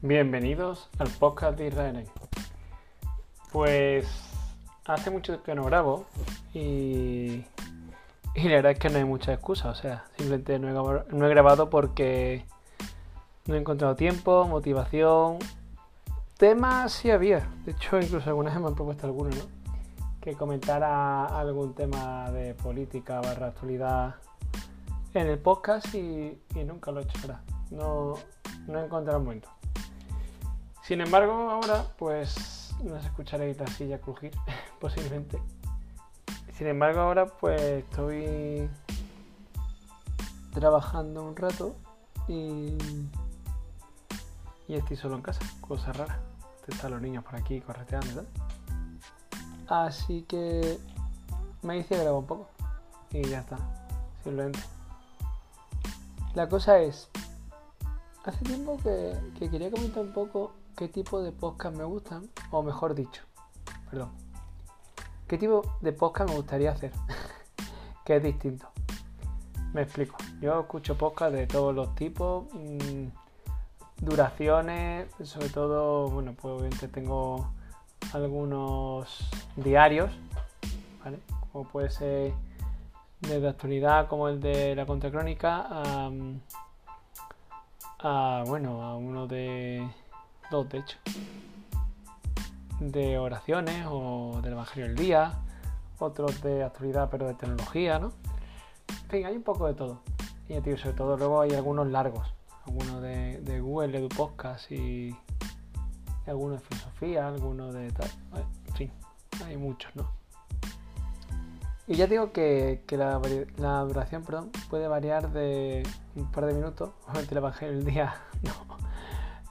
Bienvenidos al podcast de Israel. Pues hace mucho que no grabo y, y la verdad es que no hay mucha excusa. O sea, simplemente no he, grabado porque no he encontrado tiempo, motivación. Temas sí había. De hecho, incluso algunas me han propuesto algunos, ¿no? Que comentara algún tema de política barra actualidad en el podcast y, y nunca lo he hecho, ¿verdad? No, no he encontrado un momento. Sin embargo, ahora pues no se escucharéis la silla crujir, posiblemente. Sin embargo, ahora pues estoy trabajando un rato y, y estoy solo en casa, cosa rara. Están los niños por aquí correteando y tal. Así que me hice grabar un poco y ya está, simplemente. La cosa es, hace tiempo que, que quería comentar un poco qué tipo de podcast me gustan, o mejor dicho, perdón, qué tipo de podcast me gustaría hacer, que es distinto. Me explico. Yo escucho podcast de todos los tipos, mmm, duraciones, sobre todo, bueno, pues obviamente tengo algunos diarios, ¿vale? Como puede ser desde actualidad, como el de la contracrónica, a, bueno, a uno de dos de hecho, de oraciones o del Evangelio del Día, otros de actualidad pero de tecnología, ¿no? En fin, hay un poco de todo. Y sobre todo luego hay algunos largos, algunos de, de Google, Edu Podcast y, algunos de filosofía, algunos de tal. En fin, hay muchos, ¿no? Y ya digo que, que la, la, duración perdón, puede variar de un par de minutos. Obviamente el Evangelio del Día no,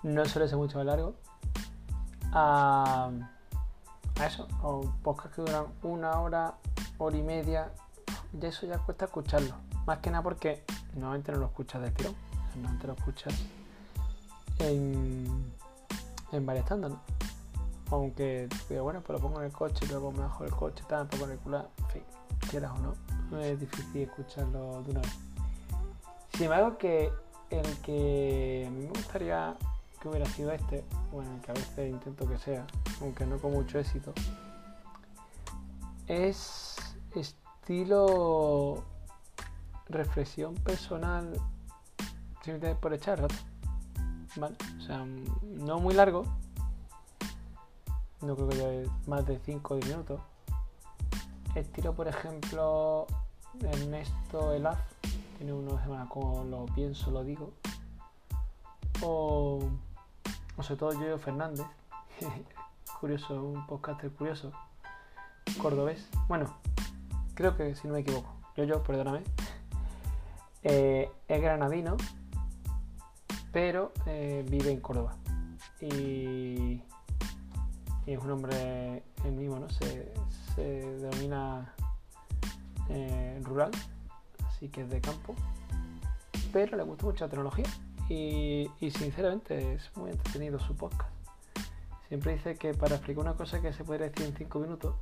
no suele ser mucho más largo, a, eso, o podcasts que duran una hora, hora y media, y eso ya cuesta escucharlo. Más que nada porque normalmente no lo escuchas del tirón, normalmente lo escuchas en, en varias tandas, ¿no? Aunque, bueno, pues lo pongo en el coche luego me bajo el coche, tal, pongo en el culo, en fin, quieras o no, no es difícil escucharlo de una vez. Sin embargo, que el que me gustaría que hubiera sido este, bueno, que a veces intento que sea, aunque no con mucho éxito, es estilo reflexión personal simplemente por echar. ¿Vale? O sea, no muy largo. No creo que lleve más de 5 o 10 minutos. Estilo, por ejemplo, Ernesto Elaz. Tiene uno que se llama Como lo pienso, lo digo. O o sobre todo yo Fernández, curioso, un podcaster curioso, cordobés. Bueno, creo que si no me equivoco, yo, yo, perdóname. Eh, es granadino, pero eh, vive en Córdoba. Y, y, es un hombre el mismo, ¿no? Se, se denomina eh, rural, así que es de campo, pero le gusta mucho la tecnología y, sinceramente es muy entretenido su podcast. Siempre dice que para explicar una cosa que se puede decir en 5 minutos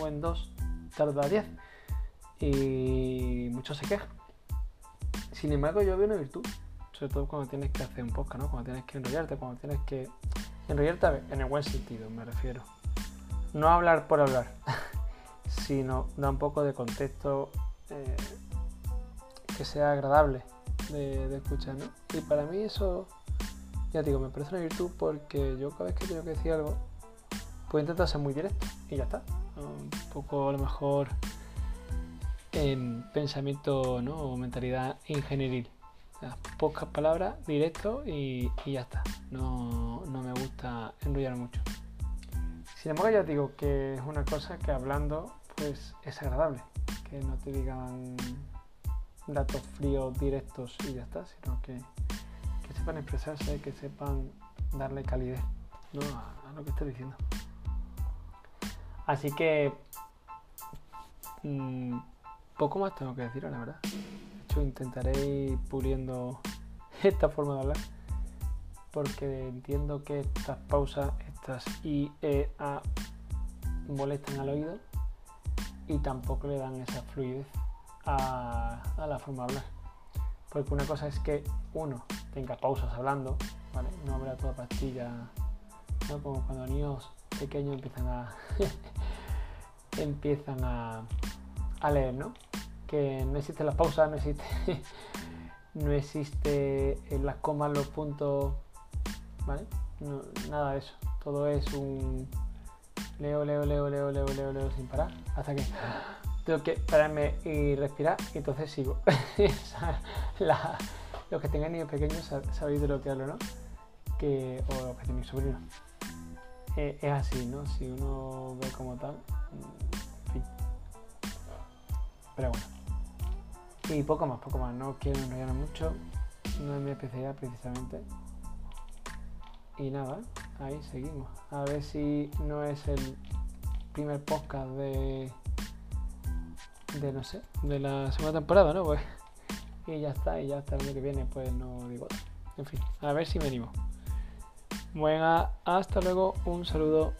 o en 2 tarda 10 y muchos se quejan. Sin embargo, yo veo una virtud, sobre todo cuando tienes que hacer un podcast, ¿no? cuando tienes que enrollarte, cuando tienes que enrollarte en el buen sentido, me refiero. No hablar por hablar, sino dar un poco de contexto eh, que sea agradable de, escuchar, ¿no? Y para mí eso, ya digo, me parece una virtud porque yo cada vez que tengo que decir algo, pues intento ser muy directo y ya está. Un poco a lo mejor en pensamiento ¿no? o mentalidad ingenieril. Pocas palabras, directo y, y ya está. No, no, me gusta enrollar mucho. Sin embargo, ya digo que es una cosa que hablando pues es agradable. Que no te digan datos fríos, directos y ya está, sino que, que sepan expresarse, que sepan darle calidez ¿no? a, lo que estoy diciendo. Así que mmm, poco más tengo que decir, la verdad. De hecho, intentaré ir puliendo esta forma de hablar porque entiendo que estas pausas, estas I, E, A molestan al oído y tampoco le dan esa fluidez a, la forma de hablar. Porque una cosa es que uno tenga pausas hablando, ¿vale? No habla toda pastilla, ¿no? Como cuando niños pequeños empiezan a empiezan a, leer, ¿no? Que no existen las pausas, no existe no existe las comas los puntos, ¿vale? nada de eso. Todo es un leo, leo, leo, leo, leo, leo, leo sin parar hasta que tengo que pararme y respirar y entonces sigo. los que tengan niños pequeños sabéis de lo que hablo, ¿no? Que, o los que tienen sobrinos. Eh, es así, ¿no? Si uno ve como tal, mm, en fin. Pero bueno. Y poco más, poco más. No quiero enrollar mucho. No es mi especialidad precisamente. Y nada, ahí seguimos. A ver si no es el primer podcast de. De no sé, de la segunda temporada, ¿no? Pues. Y ya está, y ya hasta el año que viene, pues no digo. En fin, a ver si me animo. Bueno, hasta luego, un saludo